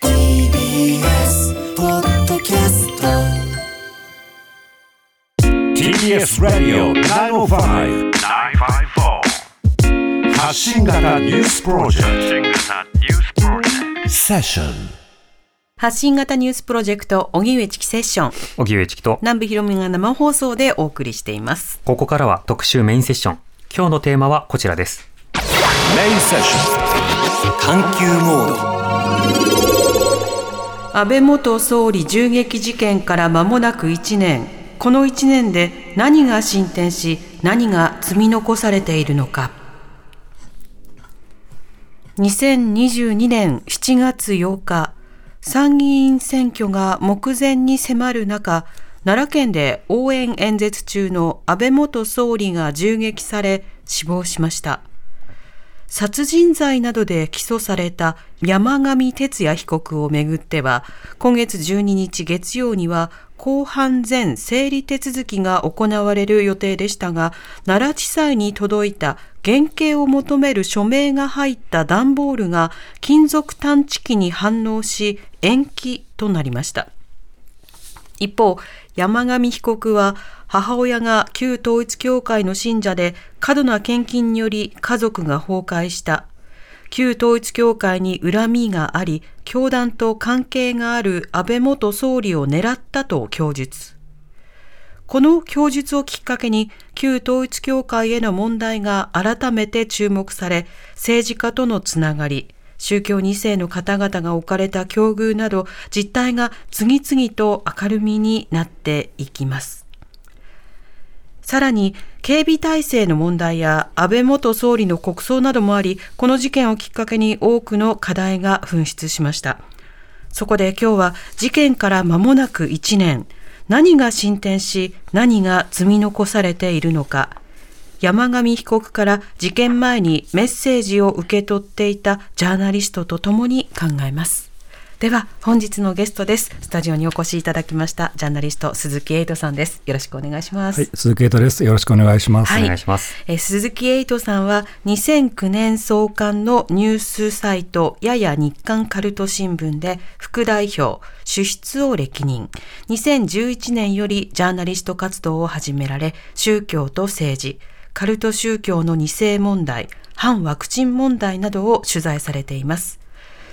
TBS ポッドキャスト TBS ラディオ905 954発信型ニュースプロジェク新型ニュースプロジェクトセッション発信型ニュースプロジェクト、荻上チキセッション。荻上チキと、南部ひろみが生放送でお送りしています。ここからは特集メインセッション。今日のテーマはこちらです。メインセッション探求モード安倍元総理銃撃事件から間もなく1年。この1年で何が進展し、何が積み残されているのか。2022年7月8日、参議院選挙が目前に迫る中、奈良県で応援演説中の安倍元総理が銃撃され死亡しました。殺人罪などで起訴された山上徹也被告をめぐっては、今月12日月曜には公判前整理手続きが行われる予定でしたが、奈良地裁に届いた減刑を求める署名が入った段ボールが金属探知機に反応し延期となりました。一方、山上被告は母親が旧統一教会の信者で過度な献金により家族が崩壊した。旧統一教会に恨みがあり、教団と関係がある安倍元総理を狙ったと供述。この供述をきっかけに旧統一教会への問題が改めて注目され、政治家とのつながり、宗教2世の方々が置かれた境遇など実態が次々と明るみになっていきます。さらに警備体制の問題や安倍元総理の国葬などもあり、この事件をきっかけに多くの課題が噴出しました。そこで今日は事件から間もなく1年、何が進展し何が積み残されているのか、山上被告から事件前にメッセージを受け取っていたジャーナリストと共に考えます。では本日のゲストです。スタジオにお越しいただきましたジャーナリスト鈴木エイトさんです。よろしくお願いします。はい、鈴木エイトです。よろしくお願いします。はいお願いします。えー鈴木エイトさんは2009年創刊のニュースサイトやや日刊カルト新聞で副代表、主筆を歴任。2011年よりジャーナリスト活動を始められ、宗教と政治、カルト宗教の二世問題、反ワクチン問題などを取材されています。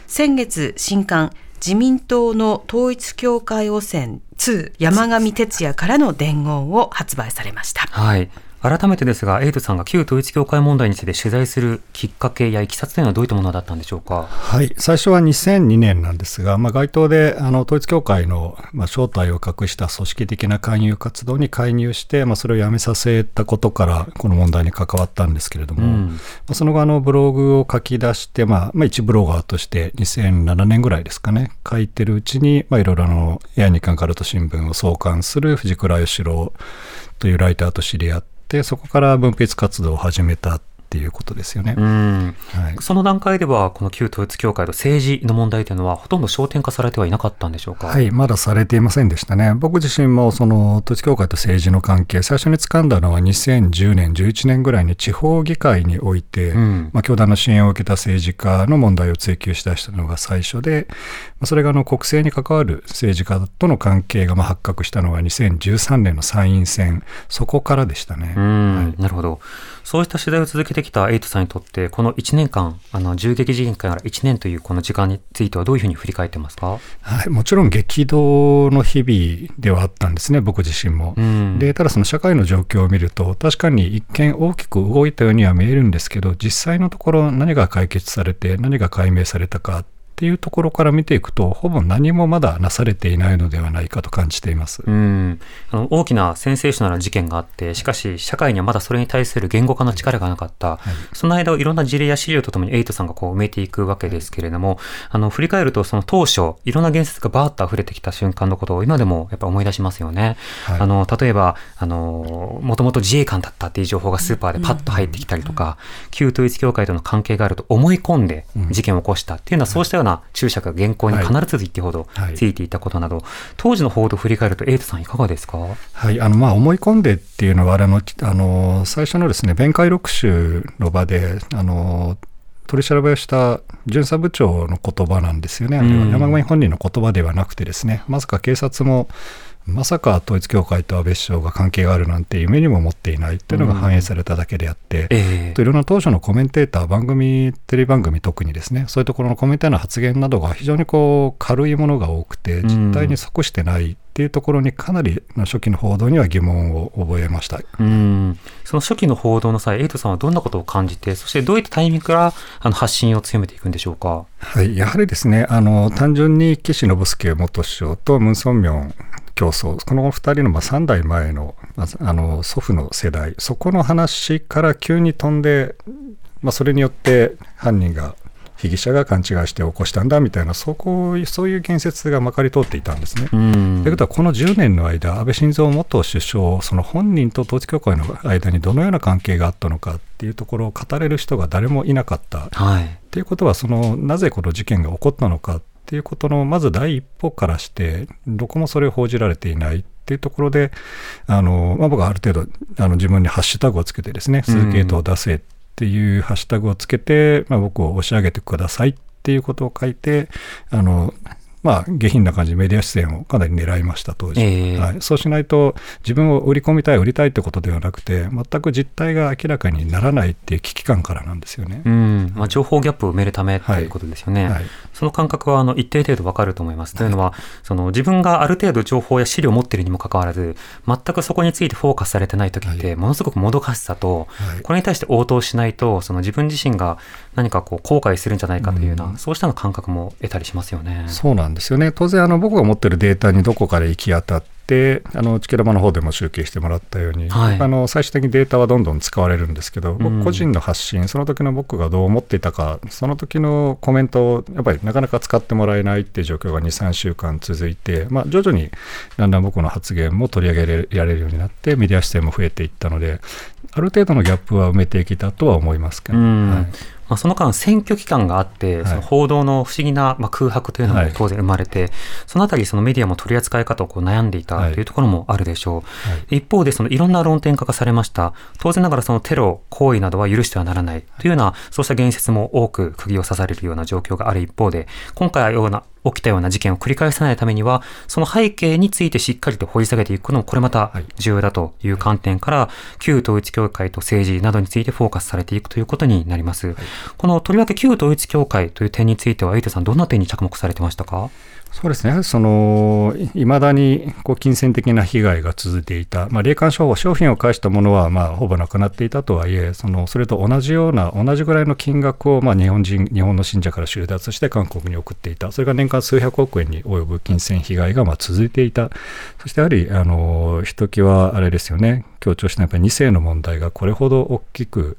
先月新刊自民党の統一教会汚染2山上哲也からの伝言を発売されました。はい。改めてですが、エイトさんが旧統一教会問題について取材するきっかけやいきさつというのはどういったものだったんでしょうか？はい、最初は2002年なんですが、まあ、街頭であの統一教会の、まあ、正体を隠した組織的な勧誘活動に介入して、まあ、それをやめさせたことから、この問題に関わったんですけれども、うんまあその後あの、ブログを書き出して、まあまあ、一ブロガーとして2007年ぐらいですかね、書いてるうちに、まあ、いろいろあの、エア日刊カルト新聞を創刊する藤倉義郎というライターと知り合って、そこから分泌活動を始めたっていうことですよね。うん。はいその段階では、この旧統一教会と政治の問題というのは、ほとんど焦点化されてはいなかったんでしょうか？はい、まだされていませんでしたね。僕自身もその統一教会と政治の関係、最初に掴んだのは2010年、11年ぐらいに地方議会において、うんまあ、教団の支援を受けた政治家の問題を追及しだしたのが最初で、まあそれがあの国政に関わる政治家との関係がまあ発覚したのが2013年の参院選、そこからでしたね。うん、なるほど。そうした取材を続けてきたエイトさんにとって、この1年間、あの、銃撃事件から1年というこの時間についてはどういうふうに振り返ってますか？はい、もちろん激動の日々ではあったんですね、僕自身も。うんでただその社会の状況を見ると確かに一見大きく動いたようには見えるんですけど実際のところ何が解決されて何が解明されたかっっていうところから見ていくと、ほぼ何もまだなされていないのではないかと感じています。うん、あの大きなセンセーショナルな事件があって、しかし社会にはまだそれに対する言語化の力がなかった、その間をいろんな事例や資料とともにエイトさんがこう埋めていくわけですけれども、あの振り返るとその当初、いろんな言説がバーッと溢れてきた瞬間のことを今でもやっぱ思い出しますよね。はい。あの例えば、あのもともと自衛官だったっていう情報がスーパーでパッと入ってきたりとか、旧統一教会との関係があると思い込んで事件を起こしたっていうのは、そうしたような注釈が原稿に必ず一定ほどはい。ついていたことなど、当時の報道を振り返ると、エイトさんいかがですか？はい、あのまあ思い込んでっていうのはあれのあの最初のですね弁解録集の場であの取り調べをした巡査部長の言葉なんですよね、あれ山上本人の言葉ではなくてですねまさか警察もまさか統一教会と安倍首相が関係があるなんて夢にも思っていないっていうのが反映されただけであって、ええ。といろんな当初のコメンテーター、番組、テレビ番組特にですね、そういうところのコメンテーターの発言などが非常にこう軽いものが多くて、ん。実態に即してないっていうところにかなり初期の報道には疑問を覚えました。うん。その初期の報道の際、エイトさんはどんなことを感じて、そしてどういったタイミングからあの発信を強めていくんでしょうか？はい、やはりですね、あの単純に岸信介元首相とムン・ソンミョン競争、この2人のまあ3代前のあの祖父の世代、そこの話から急に飛んで、まあ、それによって犯人が、被疑者が勘違いして起こしたんだみたいな、そこそういう言説がまかり通っていたんですね。うんということは、この10年の間、安倍晋三元首相、その本人と統一教会の間にどのような関係があったのかっていうところを語れる人が誰もいなかった。はい。っていうことはそのなぜこの事件が起こったのかっていうことのまず第一歩からしてどこもそれを報じられていない。っていうところであの、まあ、僕はある程度あの自分にハッシュタグをつけてですね鈴木エイトを出せっていうハッシュタグをつけて、まあ、僕を押し上げてくださいっていうことを書いてあのまあ、下品な感じでメディア出演をかなり狙いました、当時。ええはい、そうしないと、自分を売り込みたい、売りたいってことではなくて、全く実態が明らかにならないっていう危機感からなんですよね。うんまあ、情報ギャップを埋めるためということですよね。はいその感覚はあの一定程度わかると思います。というのは、その自分がある程度情報や資料を持っているにもかかわらず、全くそこについてフォーカスされてない時って、ものすごくもどかしさと、はいこれに対して応答しないと、その自分自身が何かこう後悔するんじゃないかというような、そうしたの感覚も得たりしますよね。そうなんですよね。当然、あの僕が持ってるデータにどこかで行き当たって、あのチケラバの方でも集計してもらったように、はい。あの最終的にデータはどんどん使われるんですけど、うん。僕個人の発信、その時の僕がどう思っていたか、その時のコメントをやっぱりなかなか使ってもらえないっていう状況が2、3週間続いて、まあ、徐々にだんだん僕の発言も取り上げられるようになって、メディア出演も増えていったので、ある程度のギャップは埋めていけたとは思いますけど、うん。はいまあ、その間、選挙期間があって、はいその報道の不思議な、まあ、空白というのもはい当然生まれて、そのあたり、そのメディアも取り扱い方をこう悩んでいたはいというところもあるでしょう。一方で、そのいろんな論点化がされました。当然ながら、そのテロ行為などは許してはならないというような、そうした言説も多く釘を刺されるような状況がある一方で、今回のような起きたような事件を繰り返さないためには、その背景についてしっかりと掘り下げていくことも、これまたはい。重要だという観点から、旧統一教会と政治などについてフォーカスされていくということになります。このとりわけ旧統一教会という点については、エイトさん、どんな点に着目されてましたか？そうですね、そのいまだにこう金銭的な被害が続いていた、まあ、霊感商法、商品を返したものはまあほぼなくなっていたとはいえ、そのそれと同じような、同じぐらいの金額をまあ日本人日本の信者から収奪して韓国に送っていた、それが年間数百億円に及ぶ金銭被害がまあ続いていた、そしてやはりあのひときわあれですよね、強調したやっぱり2世の問題がこれほど大きく、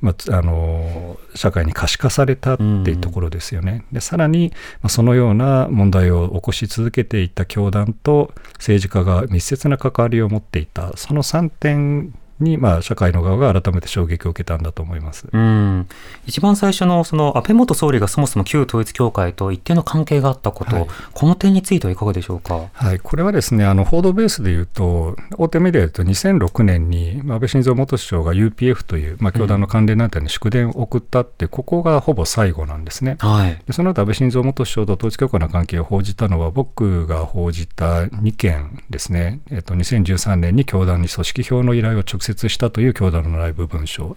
まあ、つあの社会に可視化されたっていうところですよね。でさらに、まあ、そのような問題を起こし続けていた教団と政治家が密接な関わりを持っていた、その3点に、まあ、社会の側が改めて衝撃を受けたんだと思います。うん。一番最初の、その、安倍元総理がそもそも旧統一教会と一定の関係があったこと、はいこの点についてはいかがでしょうか？はい、これはですね、あの報道ベースでいうと、大手メディアで言うと、2006年にまあ安倍晋三元首相が UPF という、まあ、教団の関連団体に祝電を送ったって、ここがほぼ最後なんですね。はい。でその後安倍晋三元首相と統一教会の関係を報じたのは、僕が報じた2件ですね、えっと、2013年に教団に組織票の依頼を直接したという教団の内部文書、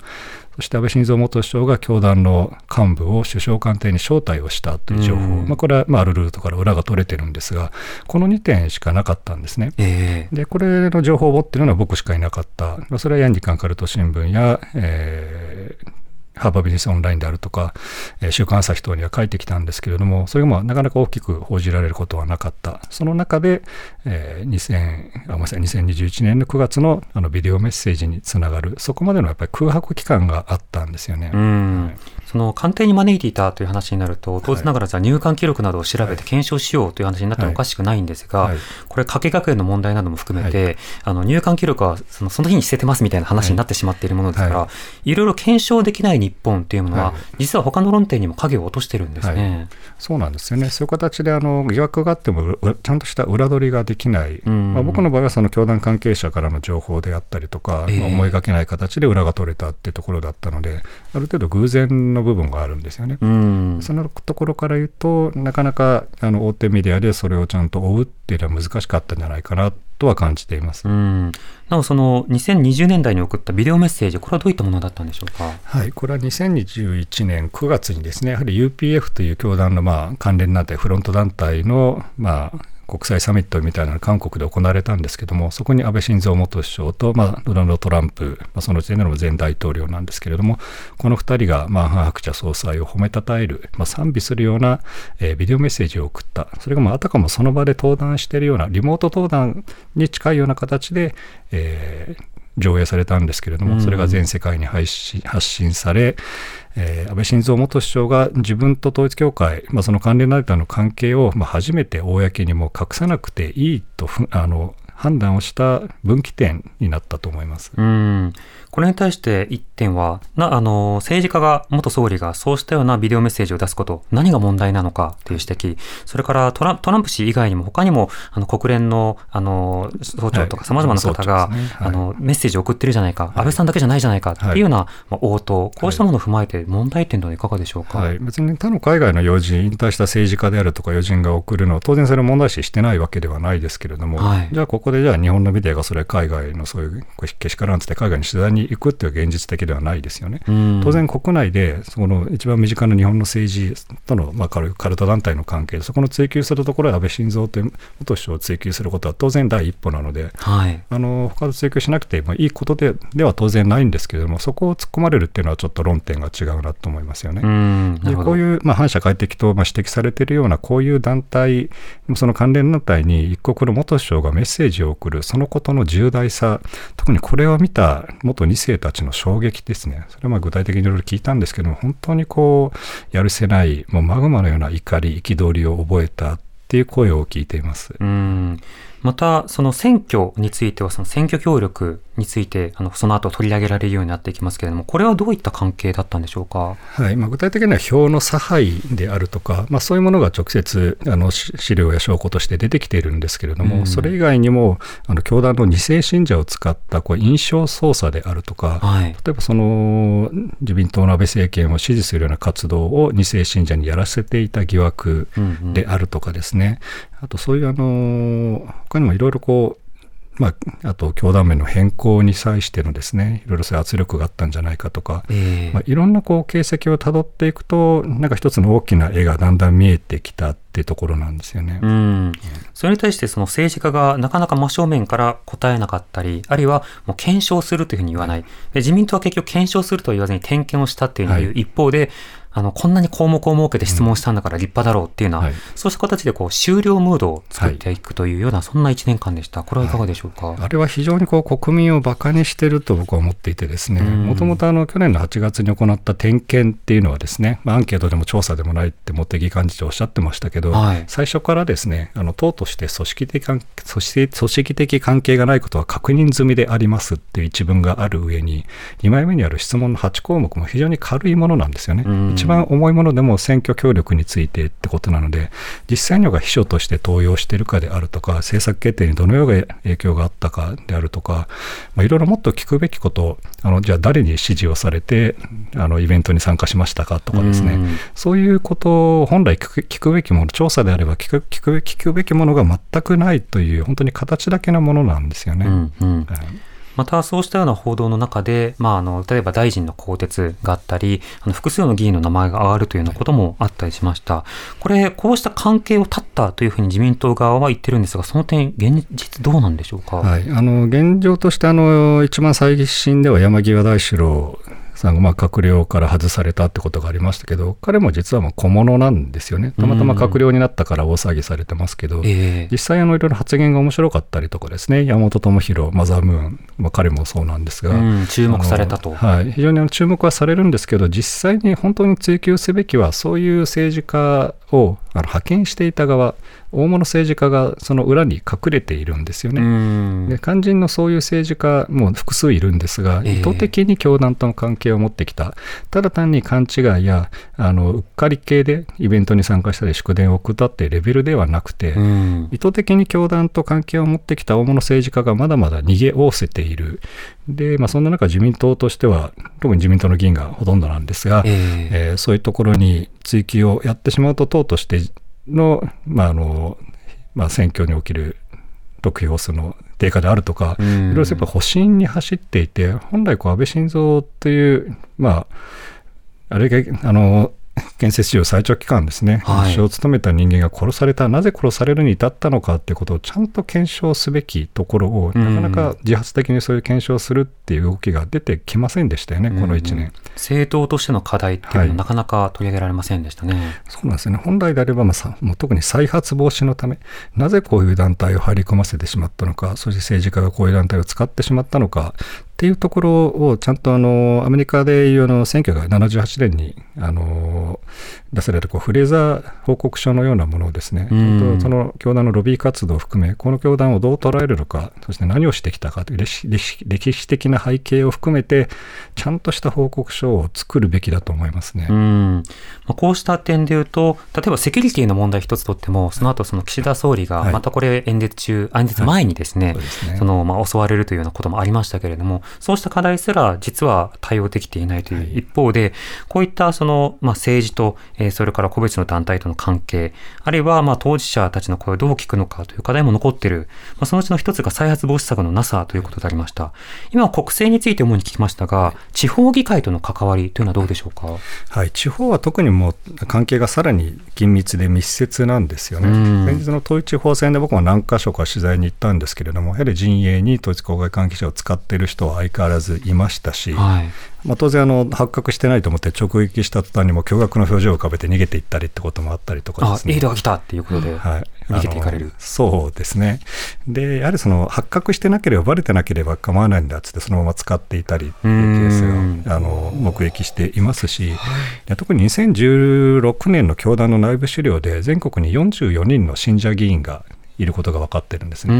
そして安倍晋三元首相が教団の幹部を首相官邸に招待をしたという情報、うんまあ、これはまああるルートから裏が取れてるんですが、この2点しかなかったんですね。ええで、これの情報を持っているのは僕しかいなかった。まあそれはヤンニカンカルト新聞や、えーハーバービジネスオンラインであるとか、えー週刊朝日等には書いてきたんですけれども、それがまあなかなか大きく報じられることはなかった。その中で、えー2000あごめんなさい2021年の9月のあのビデオメッセージにつながる、そこまでのやっぱり空白期間があったんですよね。うん。はい。その官邸に招いていたという話になると、当然ながらじゃあ入管記録などを調べて検証しようという話になってもおかしくないんですが、はい。これ、加計学園の問題なども含めて、あの入管記録はそのその日に捨ててますみたいな話になってしまっているものですから、、はいろいろ検証できない日本っていうものは、はい。実は他の論点にも影を落としてるんですね。そうなんですよね、そういう形であの疑惑があっても、うちゃんとした裏取りができない、ん。まあ、僕の場合はその教団関係者からの情報であったりとか、ええ。まあ思いがけない形で裏が取れたっていうところだったので、ある程度偶然の部分があるんですよね。うん。そのところから言うと、なかなかあの大手メディアでそれをちゃんと追うっていうのは難しかったんじゃないかなとは感じています。うんなお、その2020年代に送ったビデオメッセージ、これはどういったものだったんでしょうか？はい、これは2021年9月にですね、やはり UPF という教団のまあ関連団体、フロント団体のまあ国際サミットみたいなのが韓国で行われたんですけども、そこに安倍晋三元首相と、まあ、ドナルド・トランプ、まあ、その時点での前大統領なんですけれども、この2人が、まあ、ハン・ハクチャ総裁を褒めたたえる、まあ、賛美するような、えービデオメッセージを送った、それがまああたかもその場で登壇しているような、リモート登壇に近いような形で、えー上映されたんですけれども、それが全世界に配信発信され、えー安倍晋三元首相が自分と統一教会、まあ、その関連団体の関係を、まあ、初めて公にも隠さなくていいとふあの判断をした分岐点になったと思います。うんこれに対して一点は、なあの政治家が、元総理がそうしたようなビデオメッセージを出すこと、何が問題なのかという指摘、それからトラントランプ氏以外にも、他にもあの国連のあの総長とか、はい。さまざまな方が、総長ですね。はい。あのメッセージを送ってるじゃないか、安倍さんだけじゃないじゃないかっていうような、まあ、応答、こうしたものを踏まえて、問題点というのはいかがでしょうか？はい、別に他の海外の要人、引退した政治家であるとか要人が送るのは、当然それを問題視してないわけではないですけれども、はい。じゃあここでじゃあ日本のメディアがそれ海外のそういうけしからんつって海外に取材に行くっていう現実的ではないですよね。うん当然国内でその一番身近な日本の政治との、まあ、カルカルト団体の関係そこの追及するところで安倍晋三という元首相を追及することは当然第一歩なので、はい。あの他と追及しなくて、まあ、いいことででは当然ないんですけれども、そこを突っ込まれるっていうのはちょっと論点が違うなと思いますよね。うん。でこういう、まあ、反社会的と、まあ、指摘されているようなこういう団体、その関連団体に一国の元首相がメッセージを送る、そのことの重大さ、特にこれを見た元2世たちの衝撃ですね、それはまあ具体的にいろいろ聞いたんですけども、本当にこう、やるせない、もうマグマのような怒り、憤りを覚えたっていう声を聞いています。うんまた、その選挙については、その選挙協力について、あのその後取り上げられるようになっていきますけれども、これはどういった関係だったんでしょうか？はいまあ、具体的には票の差配であるとか、まあ、そういうものが直接あのし資料や証拠として出てきているんですけれども、うんそれ以外にもあの教団の2世信者を使ったこう印象操作であるとか、はい。例えばその自民党の安倍政権を支持するような活動を2世信者にやらせていた疑惑であるとかですね、あとそういうあの他にもいろいろこうまあ、あと教団名の変更に際してのですねいろいろそういう圧力があったんじゃないかとか、ええまあ、いろんなこう形跡をたどっていくとなんか一つの大きな絵がだんだん見えてきたっていうところなんですよね。うん、それに対してその政治家がなかなか真正面から答えなかったり、あるいはもう検証するというふうに言わない。で自民党は結局検証するとは言わずに点検をしたっていう一方で、あの、こんなに項目を設けて質問したんだから立派だろうっていうのは、はいそうした形でこう終了ムードを作っていくというような、そんな一年間でした。これはいかがでしょうか？あれは非常にこう国民をバカにしてると僕は思っていてですね、うんもともとあの去年の8月に行った点検っていうのはですね、まあ、アンケートでも調査でもないって茂木幹事長おっしゃってましたけど、はい最初からですね、あの党として組織的関組織組織的関係がないことは確認済みでありますっていう一文がある上に、2枚目にある質問の8項目も非常に軽いものなんですよね。うん一番重いものでも選挙協力についてってことなので、実際には秘書として登用しているかであるとか、政策決定にどのような影響があったかであるとか、まあ、いろいろもっと聞くべきこと、あのじゃあ誰に指示をされて、あのイベントに参加しましたかとかですね、うん。そういうことを本来聞く聞くべきもの、調査であれば聞く聞く聞くべきものが全くないという、本当に形だけのものなんですよね。うんうん。はいまたそうしたような報道の中で、まあ、あの例えば大臣の更迭があったりあの複数の議員の名前が上がるというようなこともあったりしました。これこうした関係を断ったというふうに自民党側は言ってるんですがその点現実どうなんでしょうか、はい、あの現状としてあの一番最新では山際大志郎さんがまあ閣僚から外されたってことがありましたけど、彼も実はまあ小物なんですよね。たまたま閣僚になったから大騒ぎされてますけど、ええ。実際いろいろ発言が面白かったりとかですね、山本智博、マザームーン、まあ、彼もそうなんですが、うん注目されたと。はい、非常にあの注目はされるんですけど、実際に本当に追及すべきは、そういう政治家をあの派遣していた側、大物政治家がその裏に隠れているんですよね。うん。で肝心のそういう政治家も複数いるんですが、ええ。意図的に教団との関係を持ってきた、ただ単に勘違いやあのうっかり系でイベントに参加したり、祝電を送ったってレベルではなくて、うん。意図的に教団と関係を持ってきた大物政治家がまだまだ逃げおおせている、でまあ、そんな中、自民党としては、特に自民党の議員がほとんどなんですが、ええ。えーそういうところに追及をやってしまうと、党としての,、まああのまあ、選挙における得票数の低下であるとか、うん。いろいろやっぱ保身に走っていて、本来こう安倍晋三という、まあ、あれがあの建設史上最長期間ですね、はい首相を務めた人間が殺された、なぜ殺されるに至ったのかっていうことをちゃんと検証すべきところを、うんなかなか自発的にそういう検証するっていう動きが出てきませんでしたよね、この1年。政党としての課題っていうのははいなかなか取り上げられませんでしたね。そうなんですよね。本来であれば、まあ、さもう特に再発防止のため、なぜこういう団体を入り込ませてしまったのか、そして政治家がこういう団体を使ってしまったのかっていうところを、ちゃんとあのアメリカでいうあの選挙が78年にあの出されたこうフレーザー報告書のようなものをですね、ちうん。その教団のロビー活動を含め、この教団をどう捉えるのか、そして何をしてきたかという歴史的な背景を含めて、ちゃんとした報告書を作るべきだと思いますね。うん。まあ、こうした点で言うと、例えばセキュリティの問題一つとっても、その後その岸田総理がはい。またこれ演説中、演説前にですね、そうですね。そのまあ襲われるというようなこともありましたけれども、そうした課題すら実は対応できていないという一方で、こういったそのまあ政治と、えーそれから個別の団体との関係、あるいはまあ当事者たちの声をどう聞くのかという課題も残っている、まあ、そのうちの一つが再発防止策のなさということでありました。今は国政について主に聞きましたが、地方議会との関わりというのはどうでしょうか？はい、地方は特にもう関係がさらに緊密で密接なんですよね。うん先日の統一地方選で僕も何箇所か取材に行ったんですけれども、やはり陣営に統一公開関係者を使っている人は相変わらずいましたし、はい。まあ、当然あの、発覚してないと思って直撃した途端にも驚愕の表情を浮かべて逃げていったりってこともあったりとかあで、すね。エイドが来たっていうことで、はい、逃げていかれる。そうですね。で、やはりその発覚してなければ、バレてなければ構わないんだっつって、そのまま使っていたりっていうケースがあの目撃していますし、で特に2016年の教団の内部資料で、全国に44人の信者議員がいることが分かってるんですうね。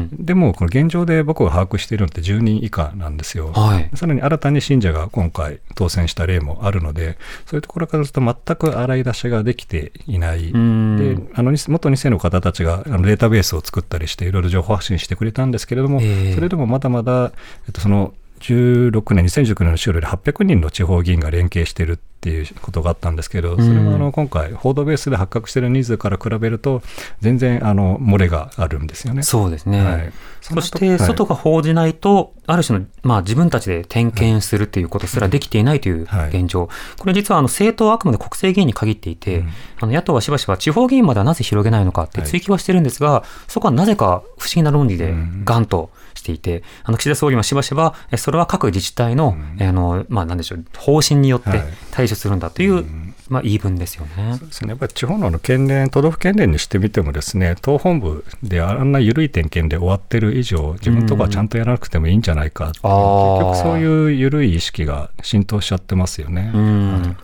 ん。でも、この現状で僕が把握しているのって10人以下なんですよ。はい。さらに新たに信者が今回当選した例もあるので、そういうところからすると全く洗い出しができていない。うんで、あの元2世の方たちがあのデータベースを作ったりしていろいろ情報発信してくれたんですけれども、ええそれでもまだまだ、えっと、その16年、2019年の資料で800人の地方議員が連携しているっていうことがあったんですけど、それもあの今回、報道ベースで発覚している人数から比べると、全然あの漏れがあるんですよね。そうですね。はい。そして、外が報じないと、ある種の、まあ自分たちで点検するということすらできていないというはい。現状。これ実はあの政党はあくまで国政議員に限っていて、あの野党はしばしば地方議員まではなぜ広げないのかって追及はしてるんですが、そこはなぜか不思議な論理でガンとしていて、あの岸田総理はしばしば、えそれは各自治体の、えあの、まあなんでしょう、方針によってはい。対処するんだという、まあ言い分ですよね。そうですね、やっぱり地方の県連、都道府県連にしてみても、ですね党本部であんな緩い点検で終わってる以上、自分とかはちゃんとやらなくてもいいんじゃないかう、あー。結局そういう緩い意識が浸透しちゃってますよね。うん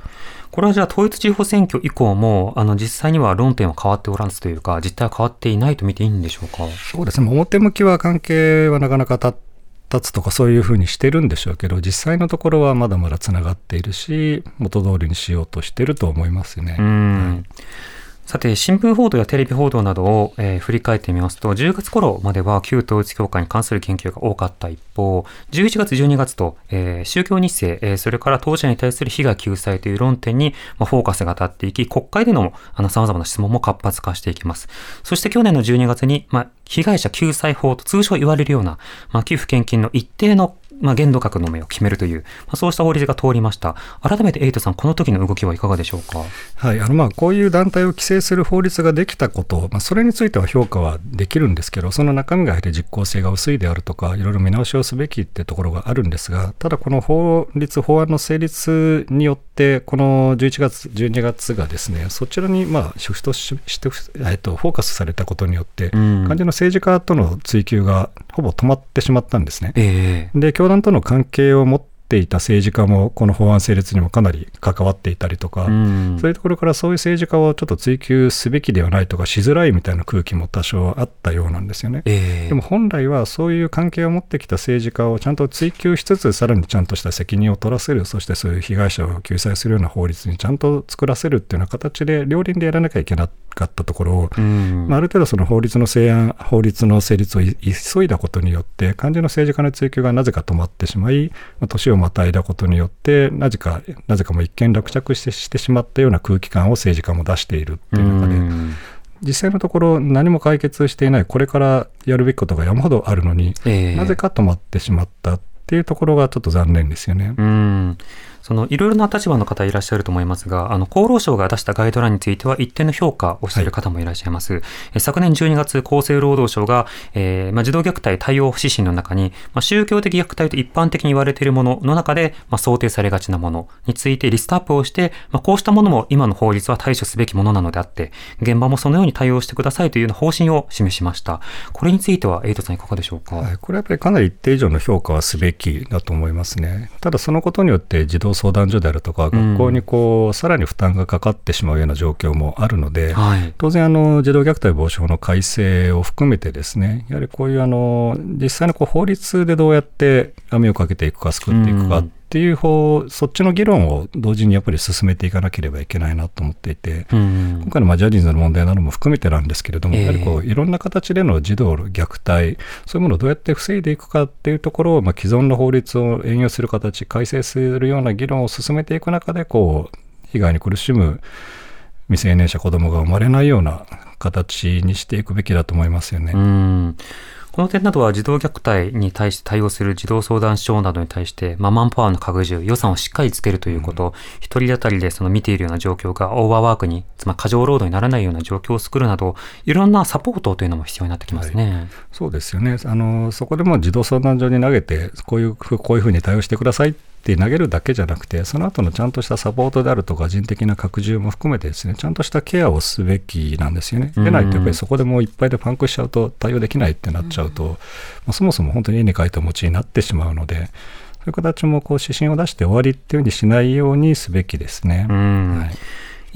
これはじゃあ統一地方選挙以降も、あの実際には論点は変わっておらずというか、実態は変わっていないと見ていいんでしょうか？そうですね、表向きは関係はなかなか立立つとかそういうふうにしてるんでしょうけど、実際のところはまだまだつながっているし、元通りにしようとしてると思いますね。うんさて、新聞報道やテレビ報道などを、えー振り返ってみますと、10月頃までは旧統一教会に関する研究が多かった一方、11月、12月と、えー宗教日程、えーそれから当事者に対する被害救済という論点に、まあ、フォーカスが当たっていき、国会でのあの様々な質問も活発化していきます。そして去年の12月に、まあ、被害者救済法と通称言われるような、まあ、寄付献金の一定のまあ、限度額の目を決めるという、まあ、そうした法律が通りました。改めてエイトさん、この時の動きはいかがでしょうか？はい、あのまあこういう団体を規制する法律ができたこと、まあ、それについては評価はできるんですけど、その中身がやはり実効性が薄いであるとか、いろいろ見直しをすべきってところがあるんですが、ただこの法律、法案の成立によって、この11月、12月がですね、そちらにまあシフトしして、えっと、フォーカスされたことによって、うん肝心の政治家との追及がほぼ止まってしまったんですね。ええで教団との関係を持っていた政治家もこの法案成立にもかなり関わっていたりとか、うんそういうところからそういう政治家をちょっと追及すべきではないとかしづらいみたいな空気も多少あったようなんですよね。ええでも本来はそういう関係を持ってきた政治家をちゃんと追及しつつさらにちゃんとした責任を取らせるそしてそういう被害者を救済するような法律にちゃんと作らせるっていうような形で両輪でやらなきゃいけなかったところを、うんまあ、ある程度その法律の成案、法律の成立をい急いだことによって、肝心の政治家の追及がなぜか止まってしまい、まあ年をまたいだことによって、なぜか、なぜかもう一見落着してしてしまったような空気感を政治家も出しているっていう中で、うん。実際のところ何も解決していない、これからやるべきことが山ほどあるのに、ええ。なぜか止まってしまったっていうところがちょっと残念ですよね。うんそのいろいろな立場の方いらっしゃると思いますが、あの厚労省が出したガイドラインについては一定の評価をしている方もいらっしゃいます。え昨年12月、厚生労働省が、えーまあ、児童虐待対応指針の中に、まあ、宗教的虐待と一般的に言われているものの中で、まあ、想定されがちなものについてリストアップをして、まあ、こうしたものも今の法律は対処すべきものなのであって、現場もそのように対応してくださいという方針を示しました。これについては、エイトさんいかがでしょうか？はい、これはやっぱりかなり一定以上の評価はすべきだと思いますね。ただそのことによって児童相談所であるとか、学校にこう、さらに負担がかかってしまうような状況もあるので、はい。当然あの、児童虐待防止法の改正を含めてですね、やはりこういうあの、実際のこう法律でどうやって網をかけていくか、救っていくかっていう方、そっちの議論を同時にやっぱり進めていかなければいけないなと思っていて、うん。今回のまあジャニーズの問題なども含めてなんですけれども、ええ。やはりこういろんな形での児童虐待、そういうものをどうやって防いでいくかっていうところを、まあ、既存の法律を援用する形、改正するような議論を進めていく中で、こう被害に苦しむ未成年者、子供が生まれないような形にしていくべきだと思いますよね。うんこの点などは児童虐待に対して対応する児童相談所などに対して、まあ、マンパワーの拡充、予算をしっかりつけるということ、一、人当たりでその見ているような状況がオーバーワークに、つまり過剰労働にならないような状況を作るなど、いろんなサポートというのも必要になってきますね。そうですよね。あの、そこでも児童相談所に投げて、こういうふう、こういうふうに対応してくださいって投げるだけじゃなくて、その後のちゃんとしたサポートであるとか、人的な拡充も含めてですね、ちゃんとしたケアをすべきなんですよね。でないと、やっぱりそこでもういっぱいでパンクしちゃうと、対応できないってなっちゃうと、まあそもそも本当に絵に描いた餅になってしまうので、そういう形もこう指針を出して終わりっていうふうにしないようにすべきですね。うんはい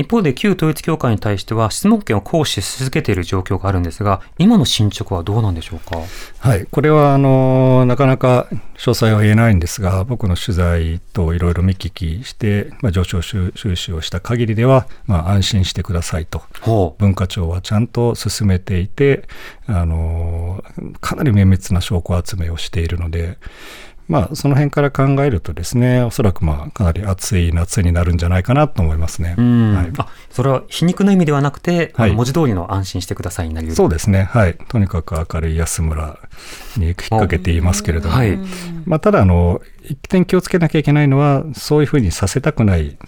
一方で旧統一教会に対しては質問権を行使し続けている状況があるんですが、今の進捗はどうなんでしょうか？はい、これはあのなかなか詳細は言えないんですが、僕の取材といろいろ見聞きして、まあ、上昇収収支をした限りでは、まあ、安心してくださいと。文化庁はちゃんと進めていて、あのかなり綿密な証拠集めをしているので、まあ、その辺から考えるとですね、おそらくまあかなり暑い夏になるんじゃないかなと思いますね。うん。はい。あそれは皮肉の意味ではなくて、はい。文字通りの安心してくださいになりそうですね、はい、とにかく明るい安村に引っ掛けていますけれども、はい。まあ、ただあの、一点気をつけなきゃいけないのは、そういうふうにさせたくない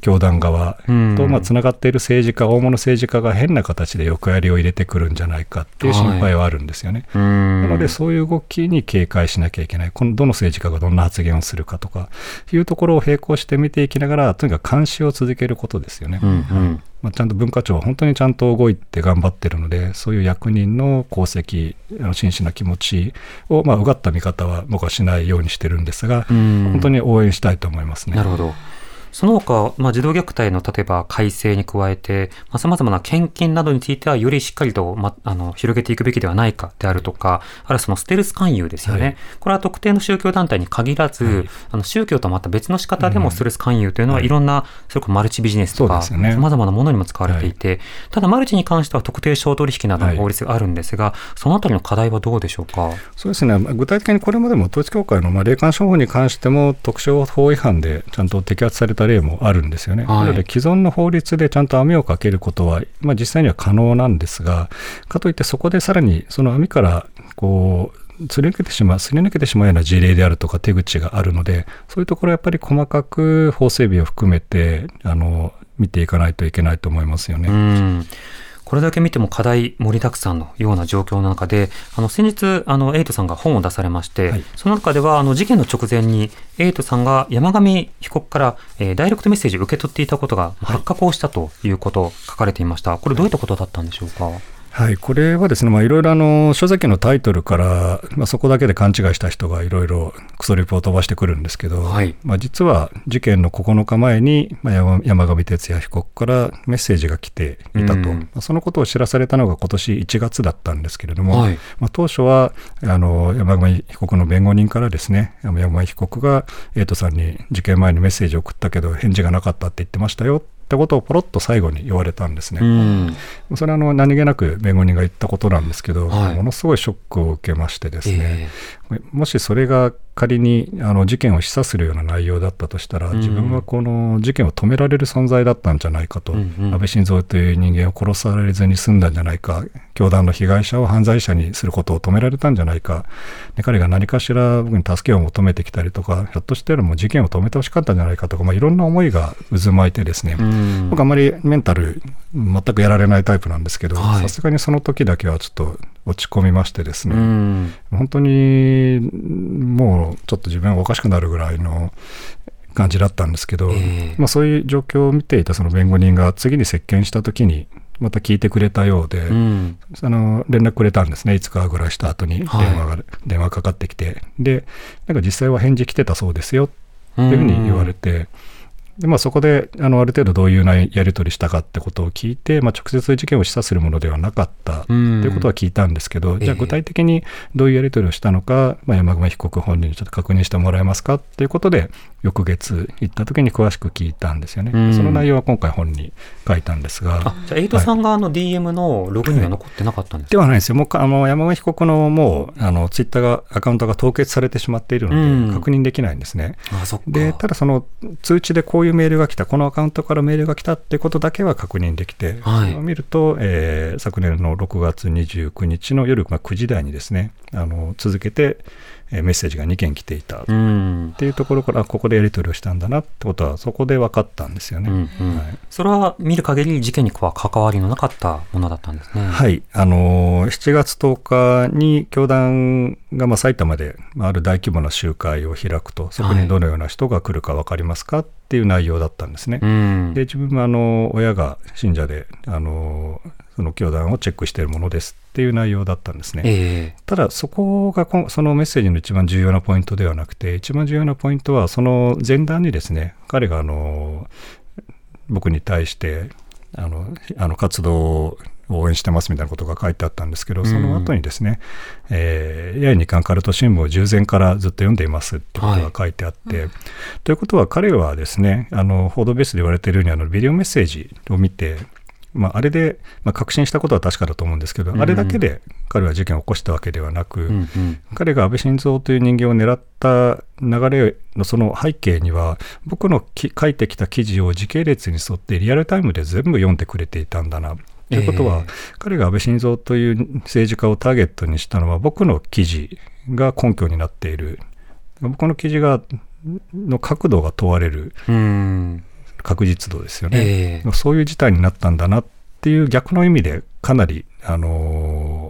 教団側うんと、まあ、つながっている政治家、大物政治家が変な形で横やりを入れてくるんじゃないかっていう心配はあるんですよね。うんなので、そういう動きに警戒しなきゃいけない。このどの政治家がどんな発言をするかとか、いうところを並行して見ていきながら、とにかく監視を続けることですよね。うんうんまあ、ちゃんと文化庁は本当にちゃんと動いて頑張ってるので、そういう役人の功績、あの真摯な気持ちを、まあ、うがった見方は僕はしないようにしてるんですが、うん本当に応援したいと思いますね。なるほど。その他、まあ、児童虐待の例えば改正に加えて、まあ、様々な献金などについてはよりしっかりと、ま、あの広げていくべきではないかであるとか、あるいはそのステルス勧誘ですよね。はい。これは特定の宗教団体に限らず、はい。あの宗教とまた別の仕方でもステルス勧誘というのははい。いろんな、それこそマルチビジネスとか、そうですよね。様々なものにも使われていて、ただマルチに関しては特定商取引などの法律があるんですが、そのあたりの課題はどうでしょうか？そうですね、まあ具体的にこれまでも統一教会のまあ霊感商法に関しても、特商法違反でちゃんと摘発された例もあるんですよね。はいなので、既存の法律でちゃんと網をかけることは、まあ、実際には可能なんですが、かといってそこでさらにその網からこうすり抜けてしまう、すり抜けてしまうような事例であるとか手口があるので、そういうところやっぱり細かく法整備を含めて、あの、見ていかないといけないと思いますよね。うんこれだけ見ても課題盛りだくさんのような状況の中で、あの先日、あのエイトさんが本を出されまして、はいその中ではあの事件の直前に、エイトさんが山上被告から、えーダイレクトメッセージを受け取っていたことが発覚をしたということを書かれていました。これどういったことだったんでしょうか？はい、これはですね、まあ、いろいろあの書籍のタイトルから、まあ、そこだけで勘違いした人がいろいろクソリプを飛ばしてくるんですけど、はい。まあ、実は事件の9日前に、まあ、山山上徹也被告からメッセージが来ていたと、うん。まあそのことを知らされたのが今年1月だったんですけれども、はい。まあ、当初はあの山上被告の弁護人からですね、山上被告がエイトさんに事件前にメッセージを送ったけど、返事がなかったって言ってましたよってことをポロッと最後に言われたんですね。うん。それはあの何気なく弁護人が言ったことなんですけど、はい。ものすごいショックを受けましてですね、えもしそれが仮にあの事件を示唆するような内容だったとしたら、うん。自分はこの事件を止められる存在だったんじゃないかと、うんうん。安倍晋三という人間を殺されずに済んだんじゃないか、教団の被害者を犯罪者にすることを止められたんじゃないか、で彼が何かしら僕に助けを求めてきたりとか、ひょっとしたらもう事件を止めてほしかったんじゃないかとか、まあ、いろんな思いが渦巻いてですね、うん。僕あんまりメンタル全くやられないタイプなんですけどはい。さすがにその時だけはちょっと落ち込みましてですうね、ん。本当にもうちょっと自分がおかしくなるぐらいの感じだったんですけど、ええ。まあ、そういう状況を見ていたその弁護人が次に接見した時にまた聞いてくれたようで、うん。あの連絡くれたんですね、5日ぐらいした後に電はい。話が、電話かかってきて、で、なんか実際は返事来てたそうですよっていうふうに言われて、でまあ、そこであのある程度どういう内やり取りしたかってことを聞いて、まあ、直接事件を示唆するものではなかったとうん。いうことは聞いたんですけど、ええじゃあ具体的にどういうやり取りをしたのか、まあ、山上被告本人にちょっと確認してもらえますかっていうことで、翌月行った時に詳しく聞いたんですよね。うん。その内容は今回本に書いたんですが。あじゃあエイトさんがあの DM のログには残ってなかったんですか、ではないですよ、もうかあの山上被告のもうあのツイッターが、アカウントが凍結されてしまっているので、うん。確認できないんですね。あそっか。でただ、その通知でこういうメールが来た、このアカウントからメールが来たってことだけは確認できて、はい。それを見ると、えー昨年の6月29日の夜、まあ、9時台にですね、あの続けて、えーメッセージが2件来ていた。うんっていうところから、あここでやり取りをしたんだなってことは、そこで分かったんですよね。うんうんはいそれは見る限り事件には関わりのなかったものだったんですね。はい、あのー7月10日に教団がまあ埼玉でまあある大規模な集会を開くと、そこにどのような人が来るか分かりますかっていう内容だったんですね。うんで自分もあの親が信者であのその教団をチェックしているものですっていう内容だったんですね。えただそこがそのメッセージの一番重要なポイントではなくて一番重要なポイントはその前段にですね彼があの僕に対してあのあの活動を応援してますみたいなことが書いてあったんですけど、その後にですね、えー、八重日刊カルト新聞を従前からずっと読んでいますってことが書いてあって、ということは彼はですね、あの報道ベースで言われているようにあのビデオメッセージを見て、まあ、あれで、まあ、確信したことは確かだと思うんですけど、あれだけで彼は事件を起こしたわけではなく、えうんうん。彼が安倍晋三という人間を狙った流れのその背景には、僕のき書いてきた記事を時系列に沿ってリアルタイムで全部読んでくれていたんだな。ということは、ええ。彼が安倍晋三という政治家をターゲットにしたのは、僕の記事が根拠になっている。僕の記事がの角度が問われる。うん確実度ですよね。ええそういう事態になったんだなっていう逆の意味でかなり、あのー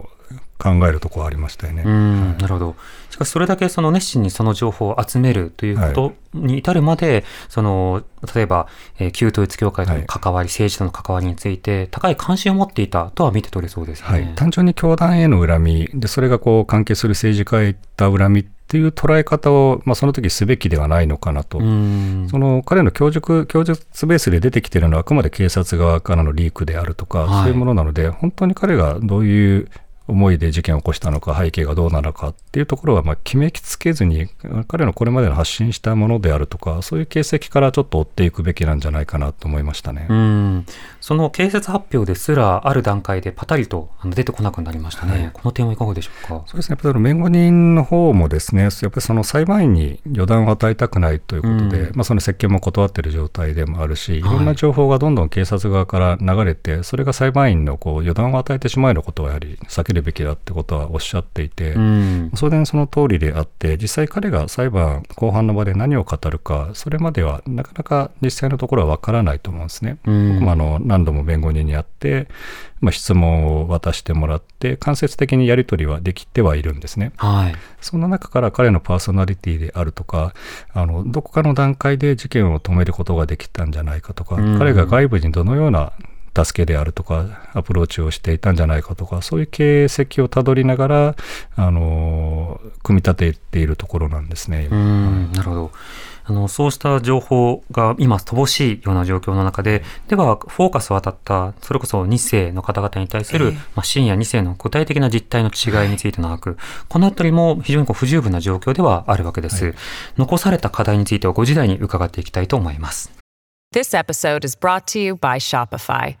考えるところありましたよね。うんなるほど。しかしそれだけその熱心にその情報を集めるということに至るまで、その例えば、えー旧統一教会との関わり、政治との関わりについて高い関心を持っていたとは見て取れそうですね。はい、単純に教団への恨みで、それがこう関係する政治家へいった恨みっていう捉え方を、まあ、その時すべきではないのかなと。うんその彼の供述供述ベースで出てきているのはあくまで警察側からのリークであるとか、はいそういうものなので、本当に彼がどういう思いで事件を起こしたのか、背景がどうなのかっていうところは、まあ決めつけずに、彼のこれまでの発信したものであるとか、そういう形跡からちょっと追っていくべきなんじゃないかなと思いましたね。うんその警察発表ですらある段階でパタリと出てこなくなりましたね。はいこの点はいかがでしょうか？そうですね、やっぱり弁護人の方もですね、やっぱりその裁判員に予断を与えたくないということで、うんまあ、その接見も断っている状態でもあるし、いろんな情報がどんどん警察側から流れて、それが裁判員のこう予断を与えてしまうようなことはやはり避けけるべきだってことはおっしゃっていて、うん当然その通りであって、実際彼が裁判後半の場で何を語るか、それまではなかなか実際のところは分からないと思うんですね。うん僕もあの何度も弁護人に会って、まあ、質問を渡してもらって、間接的にやり取りはできてはいるんですね。はい。そんな中から彼のパーソナリティであるとか、あのどこかの段階で事件を止めることができたんじゃないかとか、うん彼が外部にどのような助けであるとか、アプローチをしていたんじゃないかとか、そういう形跡をたどりながら、あの組み立てているところなんですね。うーん、なるほど。あの、そうした情報が今乏しいような状況の中で、では、フォーカスを当たった、それこそ2世の方々に対する、ええまあ、深夜2世の具体的な実態の違いについての把握、このあたりも非常にこう不十分な状況ではあるわけです。残された課題については5時台に伺っていきたいと思います。This episode is brought to you by Shopify.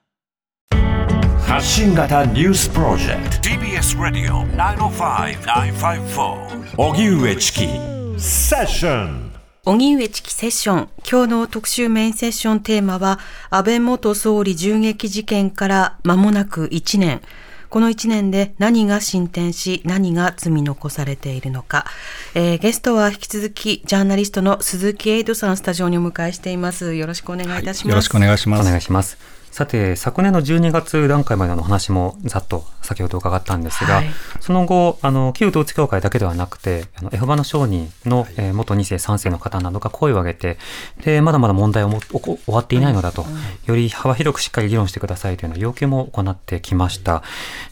発信型ニュースプロジェクト TBS ラディオ905-954おぎゅうえちきセッション荻上チキセッション。今日の特集メインセッションテーマは、安倍元総理銃撃事件から間もなく1年。この1年で何が進展し、何が積み残されているのか。えーゲストは引き続き、ジャーナリストの鈴木エイドさん、スタジオにお迎えしています。よろしくお願いいたします。よろしくお願いします。お願いします。さて、昨年の12月段階までの話もざっと先ほど伺ったんですが、はいその後、あの、旧統一教会だけではなくて、あの、エホバの商人の、えー元2世、3世の方などが声を上げて、で、まだまだ問題をもおこ終わっていないのだと、より幅広くしっかり議論してくださいというような要求も行ってきました。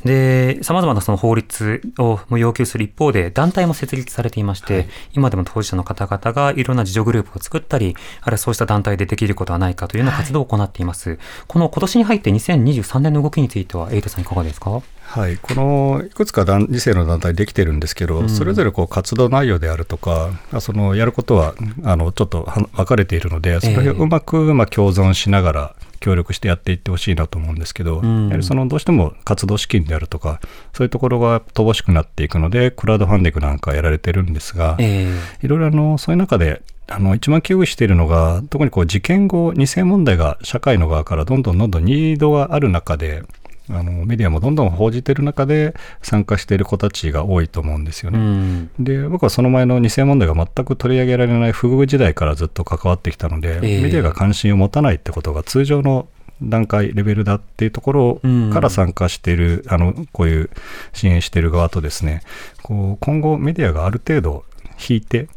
で、様々なその法律をも要求する一方で、団体も設立されていまして、今でも当事者の方々がいろんな自助グループを作ったり、あるいはそうした団体でできることはないかというような活動を行っています。この今年に入って2023年の動きについては、エイトさんいかがですか？はい、このいくつか団次世の団体できてるんですけど、それぞれこう活動内容であるとか、あそのやることはあのちょっとは分かれているので、それをうまく、まあ、共存しながら、協力してやっていってほしいなと思うんですけど、ん。やはりそのどうしても活動資金であるとか、そういうところが乏しくなっていくので、クラウドファンディングなんかやられてるんですが、え。いろいろあのそういう中であの一番危惧しているのが特にこう事件後2世問題が社会の側からどんどんどんどんニードがある中であのメディアもどんどん報じている中で参加している子たちが多いと思うんですよね。ん。で僕はその前の2世問題が全く取り上げられない不遇時代からずっと関わってきたので、ええメディアが関心を持たないってことが通常の段階レベルだっていうところうんから参加している、あのこういう支援している側とですねこう今後メディアがある程度引いて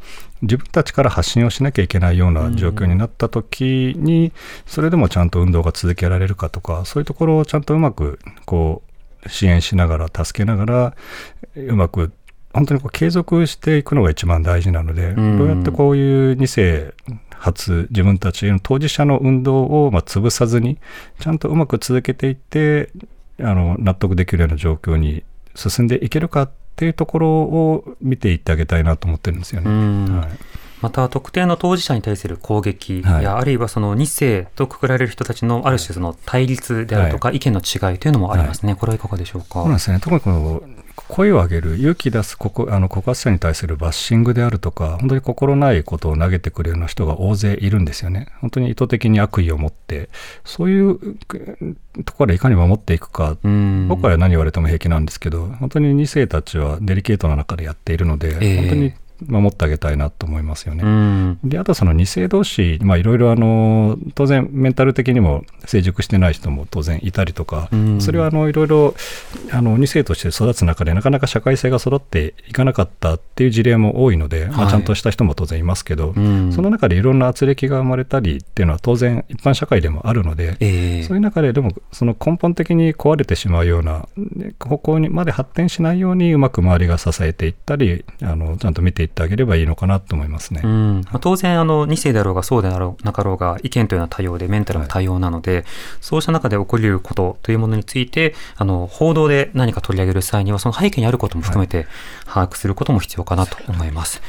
自分たちから発信をしなきゃいけないような状況になった時に、それでもちゃんと運動が続けられるかとかそういうところをちゃんとうまくこう支援しながら助けながらうまく本当にこう継続していくのが一番大事なので、ん。どうやってこういう2世初自分たちの当事者の運動をまあ潰さずにちゃんとうまく続けていってあの納得できるような状況に進んでいけるかっていうところを見ていってあげたいなと思ってるんですよね。うんはいまた特定の当事者に対する攻撃はいや、あるいはその2世とくくられる人たちのある種その対立であるとか、意見の違いというのもありますね。これはいかがでしょうか？そうですね。特にこの声を上げる、勇気出すここあの告発者に対するバッシングであるとか、本当に心ないことを投げてくれるような人が大勢いるんですよね。本当に意図的に悪意を持って、そういうくところでいかに守っていくか、うん。僕は何言われても平気なんですけど、本当に2世たちはデリケートな中でやっているので、ええ。本当に守ってあげたいなと思いますよね。うん。であとその2世同士、まあ、いろいろあの当然メンタル的にも成熟してない人も当然いたりとか、うん。それはあのいろいろあの2世として育つ中でなかなか社会性が揃っていかなかったっていう事例も多いので、まあ、はい。ちゃんとした人も当然いますけど、うん。その中でいろんな圧力が生まれたりっていうのは当然一般社会でもあるので、ええ。そういう中ででもその根本的に壊れてしまうようなで方向にまで発展しないようにうまく周りが支えていったりあのちゃんと見ていっってあげればいいのかなと思いますね。うんまあ、当然あの2世であろうがそうであろうなかろうが意見というのは多様でメンタルも多様なので、そうした中で起こり得ることというものについてあの報道で何か取り上げる際にはその背景にあることも含めて把握することも必要かなと思います。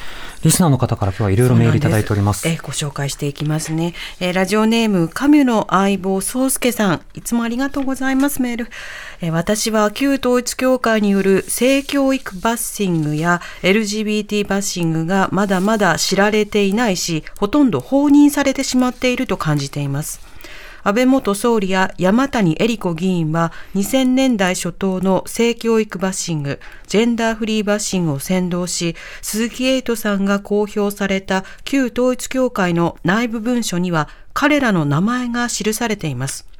リスナーの方から今日はいろいろメールいただいております。えーご紹介していきますね。えーラジオネーム、カミュの相棒、宗介さん。いつもありがとうございます、メール。えー私は旧統一教会による性教育バッシングや LGBT バッシングシングがまだまだ知られていないし、ほとんど放任されてしまっていると感じています。安倍元総理や山谷恵理子議員は2000年代初頭の性教育バッシング、ジェンダーフリーバッシングを先導し、鈴木エイトさんが公表された旧統一教会の内部文書には彼らの名前が記されています。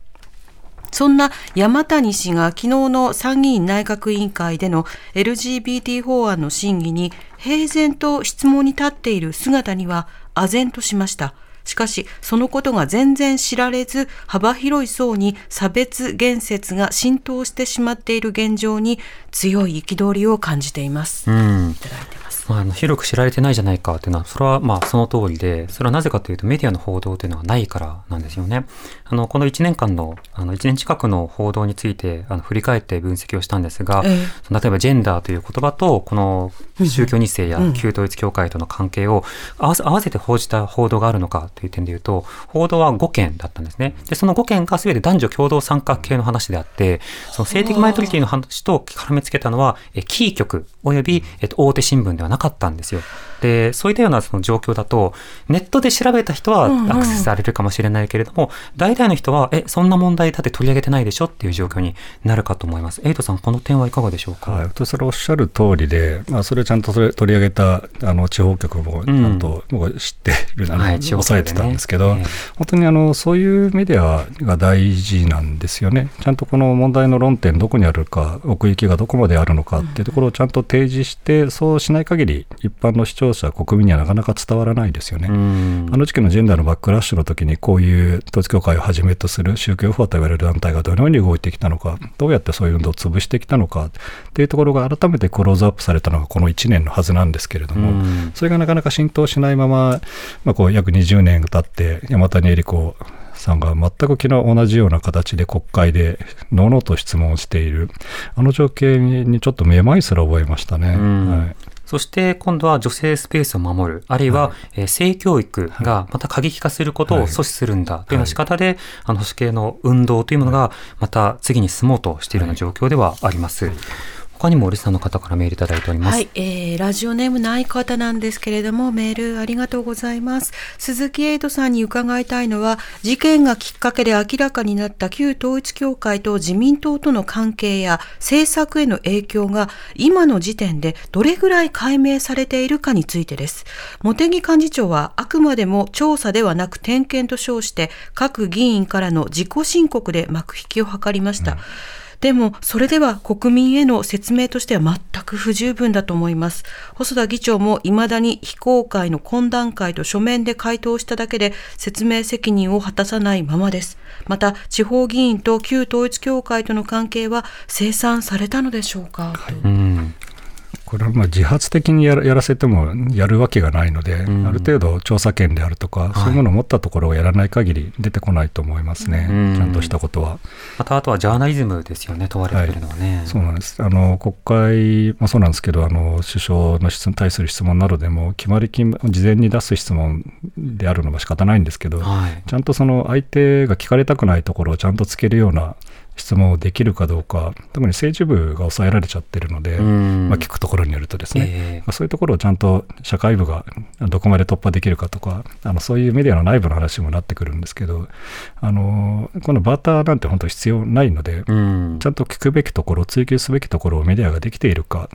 そんな山谷氏が昨日の参議院内閣委員会での LGBT 法案の審議に平然と質問に立っている姿には唖然としました。しかし、そのことが全然知られず、幅広い層に差別言説が浸透してしまっている現状に強い憤りを感じています。うんいただいてます。まあ、あの広く知られてないじゃないかっていうのは、それはまあその通りで、それはなぜかというとメディアの報道というのはないからなんですよね。あの、この1年間の、あの1年近くの報道について、あの、振り返って分析をしたんですが、え例えばジェンダーという言葉と、この宗教2世や旧統一教会との関係を合わせ合わせて報じた報道があるのかという点でいうと、報道は5件だったんですね。で、その5件が全て男女共同参画系の話であって、その性的マイノリティの話と絡めつけたのは、えキー局および、えっと、大手新聞ではなかったんですよ。で、そういったようなその状況だと、ネットで調べた人はアクセスされるかもしれないけれども、大体の人は、え、そんな問題だって取り上げてないでしょっていう状況になるかと思います。エイトさん、この点はいかがでしょうか、はい、とそれおっしゃる通りで、まあ、それちゃんとそれ取り上げたあの地方局もちゃんともう知っている、あのはい抑えてたんですけど、ええ本当にあのそういうメディアが大事なんですよね。ちゃんとこの問題の論点どこにあるか、奥行きがどこまであるのかっていうところをちゃんと提示して、そうしない限り一般の視聴者、国民にはなかなか伝わらないですよね。うんあの時期のジェンダーのバックラッシュの時にこういう統一教会をはじめとする宗教法と言われる団体がどのように動いてきたのか、どうやってそういう運動を潰してきたのかっていうところが改めてクローズアップされたのがこの1年のはずなんですけれども、うん。それがなかなか浸透しないまま、まあ、こう約20年経って山谷恵理子さんが全く昨日同じような形で国会でのうのうと質問をしている。あの情景にちょっとめまいすら覚えましたね。ん。はいそして今度は女性スペースを守る、あるいは、えー性教育がまた過激化することを阻止するんだというような仕方で、あの保守系の運動というものがまた次に進もうとしているような状況ではあります。他にもリスナーの方からメールいただいております。はい、えー、ラジオネームない方なんですけれども、メールありがとうございます。鈴木エイトさんに伺いたいのは、事件がきっかけで明らかになった旧統一教会と自民党との関係や政策への影響が今の時点でどれぐらい解明されているかについてです。茂木幹事長はあくまでも調査ではなく点検と称して各議員からの自己申告で幕引きを図りました。でも、それでは国民への説明としては全く不十分だと思います。細田議長も未だに非公開の懇談会と書面で回答しただけで説明責任を果たさないままです。また、地方議員と旧統一教会との関係は清算されたのでしょうか、うんこれはまあ自発的にやらせてもやるわけがないので、ん。ある程度調査権であるとか、そういうものを持ったところをやらない限り出てこないと思いますね、うん。ちゃんとしたことは。またあとはジャーナリズムですよね、問われているのはね。そうなんです。あの国会もそうなんですけど、あの首相の質に対する質問などでも、決まり金事前に出す質問であるのは仕方ないんですけど、はい。ちゃんとその相手が聞かれたくないところをちゃんとつけるような質問をできるかどうか、特に政治部が抑えられちゃってるので、うん。まあ、聞くところによるとですね、ええ。まあそういうところをちゃんと社会部がどこまで突破できるかとか、あのそういうメディアの内部の話にもなってくるんですけど、あのこのバーターなんて本当必要ないので、うん。ちゃんと聞くべきところ、追求すべきところをメディアができているか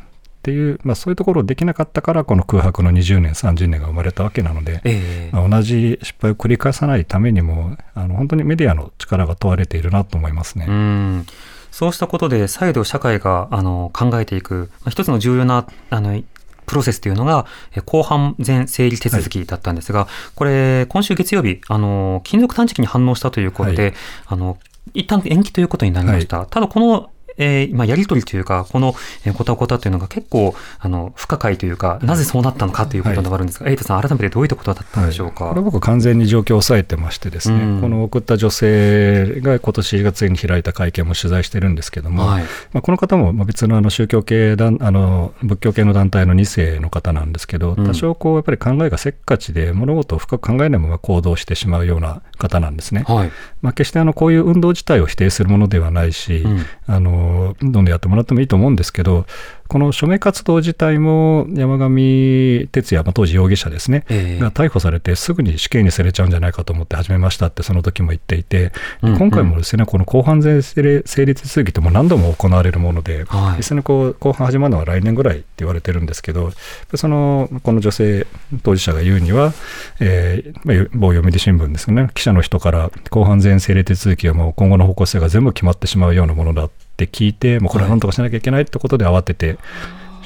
っていう、まあ、そういうところをできなかったから、この空白の20年、30年が生まれたわけなので、ええまあ同じ失敗を繰り返さないためにも、あの本当にメディアの力が問われているなと思いますね。うんそうしたことで再度社会があの考えていく、まあ、一つの重要なあのプロセスというのが、え後半前整理手続きだったんですが、これ、今週月曜日、あの、金属探知機に反応したということで、はいあの、一旦延期ということになりました。ただ、このえー、まあ、やりとりというか、この、えー、こたこたというのが結構、あの、不可解というか、なぜそうなったのかということがあるんですが、はい、エイトさん、改めてどういったことだったんでしょうか？はい、これ僕完全に状況を抑えてましてですね、うん、この送った女性が今年4月に開いた会見も取材してるんですけども、はい、まあ、この方も別のあの宗教系団、あの、仏教系の団体の2世の方なんですけど、多少こう、やっぱり考えがせっかちで、物事を深く考えないまま行動してしまうような方なんですね。はい、まあ、決してあの、こういう運動自体を否定するものではないし、うん、あの、どんどんやってもらってもいいと思うんですけど、この署名活動自体も山上徹也、まあ、当時容疑者ですね、えー、が逮捕されてすぐに死刑にされちゃうんじゃないかと思って始めましたってその時も言っていて、うんうん、今回もですねこの公判前成立手続きっても何度も行われるもので、はい、実際にこう公判始まるのは来年ぐらいって言われてるんですけどそのこの女性当事者が言うには、えーまあ、某読売新聞ですね記者の人から公判前成立手続きはもう今後の方向性が全部決まってしまうようなものだって聞いて、もうこれはなんとかしなきゃいけないってことで慌てて、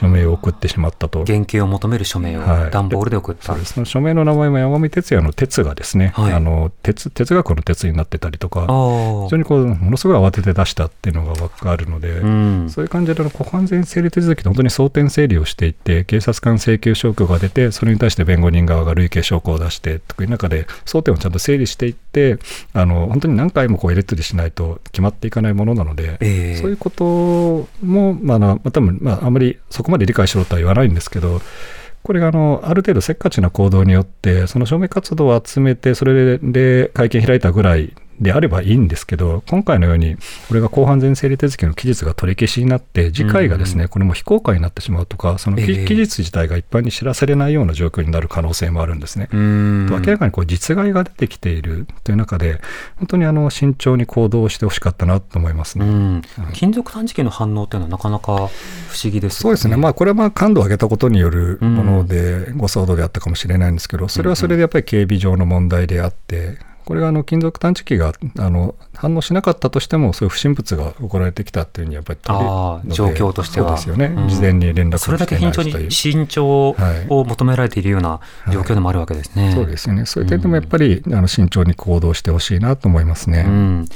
署名を送ってしまったと。減刑を求める署名を段ボールで送った、はい、その署名の名前も山上徹也の哲がですね、はい、あの哲哲学の哲になってたりとか、非常にこうものすごい慌てて出したっていうのが分かるので、うん、そういう感じで、公判前整理手続きで本当に争点整理をしていって、警察官請求証拠が出て、それに対して弁護人側が累計証拠を出してという中で、争点をちゃんと整理していって、あの本当に何回もこう入れつりしないと決まっていかないものなので、えー、そういうことも、まあ、まあ、多分まあ、あまりそこまで理解しろとは言わないんですけど、これがあのある程度せっかちな行動によって、その証明活動を集めて、それで会見開いたぐらいであればいいんですけど、今回のように、これが公判前整理手続きの期日が取り消しになって、次回がですね、これも非公開になってしまうとか、その期,、日自体が一般に知らされないような状況になる可能性もあるんですね。と明らかにこう実害が出てきているという中で、本当にあの慎重に行動してほしかったなと思いますね。金属探知機の反応というのはなかなか不思議です、ね、そうですね、まあ、これはまあ感度を上げたことによるもので、誤騒動であったかもしれないんですけど、それはそれでやっぱり警備上の問題であって、これがあの金属探知機があの反応しなかったとしても、そういう不審物が送られてきたっていうにやっぱり状況としては。そうですよね、うん、事前に連絡それだけ非常に慎重を求められているような状況でもあるわけですね。はいはい、そうですよね。そういう点でもやっぱり、うん、あの慎重に行動してほしいなと思いますね。うん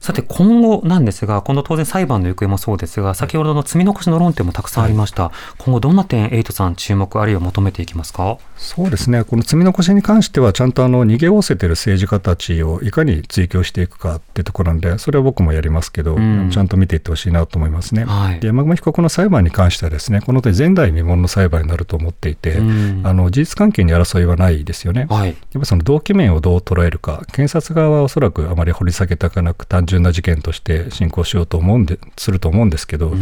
さて今後なんですが、この当然裁判の行方もそうですが、先ほどの積み残しの論点もたくさんありました。はい、今後どんな点、エイトさん注目あるいは求めていきますか？そうですね、この積み残しに関しては、ちゃんとあの逃げおせてる政治家たちをいかに追及していくかっていうところなんで、それは僕もやりますけど、うん、ちゃんと見ていってほしいなと思いますね。はい、で山上被告の裁判に関してはですね、この点前代未聞の裁判になると思っていて、うん、あの事実関係に争いはないですよね。はい、やっぱその動機面をどう捉えるか、検察側はおそらくあまり掘り下げたくなく単純な事件として進行しようと思うんですると思うんですけど、やは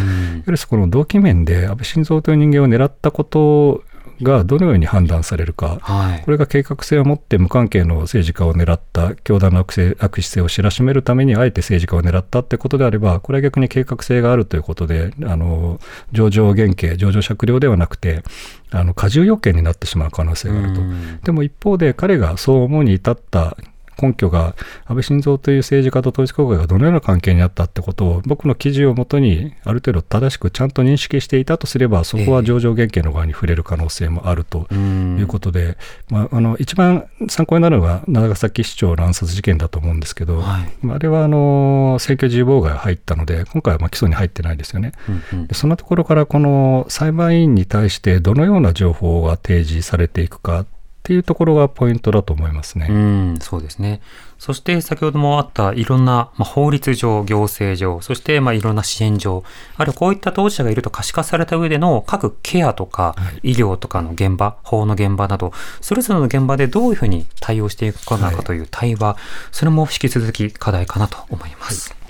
りその動機面で安倍晋三という人間を狙ったことがどのように判断されるか、はい、これが計画性を持って無関係の政治家を狙った教団の悪性悪質性を知らしめるためにあえて政治家を狙ったってことであればこれは逆に計画性があるということであの上場減刑上場酌量ではなくてあの過重要件になってしまう可能性があると。でも一方で彼がそう思うに至った根拠が安倍晋三という政治家と統一教会がどのような関係にあったってことを僕の記事をもとにある程度正しくちゃんと認識していたとすればそこは上場原型の側に触れる可能性もあるということで、まあ、あの一番参考になるのが長崎市長乱殺事件だと思うんですけど、はい、あれはあの選挙自由妨害が入ったので今回はまあ起訴に入ってないですよね、うんうん、そんなところからこの裁判員に対してどのような情報が提示されていくかっていうところがポイントだと思いますね。うん、そうですね。そして先ほどもあったいろんな、まあ、法律上、行政上、そしてまあいろんな支援上、あるいはこういった当事者がいると可視化された上での各ケアとか、医療とかの現場、法の現場など、それぞれの現場でどういうふうに対応していくかなかという対話、はい、それも引き続き課題かなと思います。はい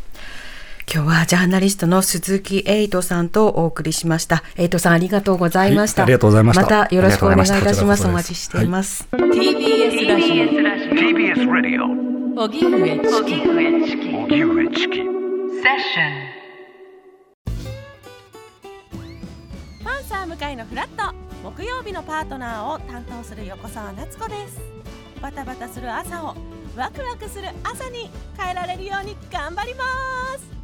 今日はジャーナリストの鈴木エイトさんとお送りしました。エイトさんありがとうございました。はい、ありがとうございました。またよろしくお願いいたします。お待ちしています。はい、TBS ラジオ。TBS ラジオ。荻上チキ。荻上チキ。セッション。パンサー向井のフラット木曜日のパートナーを担当する横澤夏子ですバタバタする朝をワクワクする朝に変えられるように頑張ります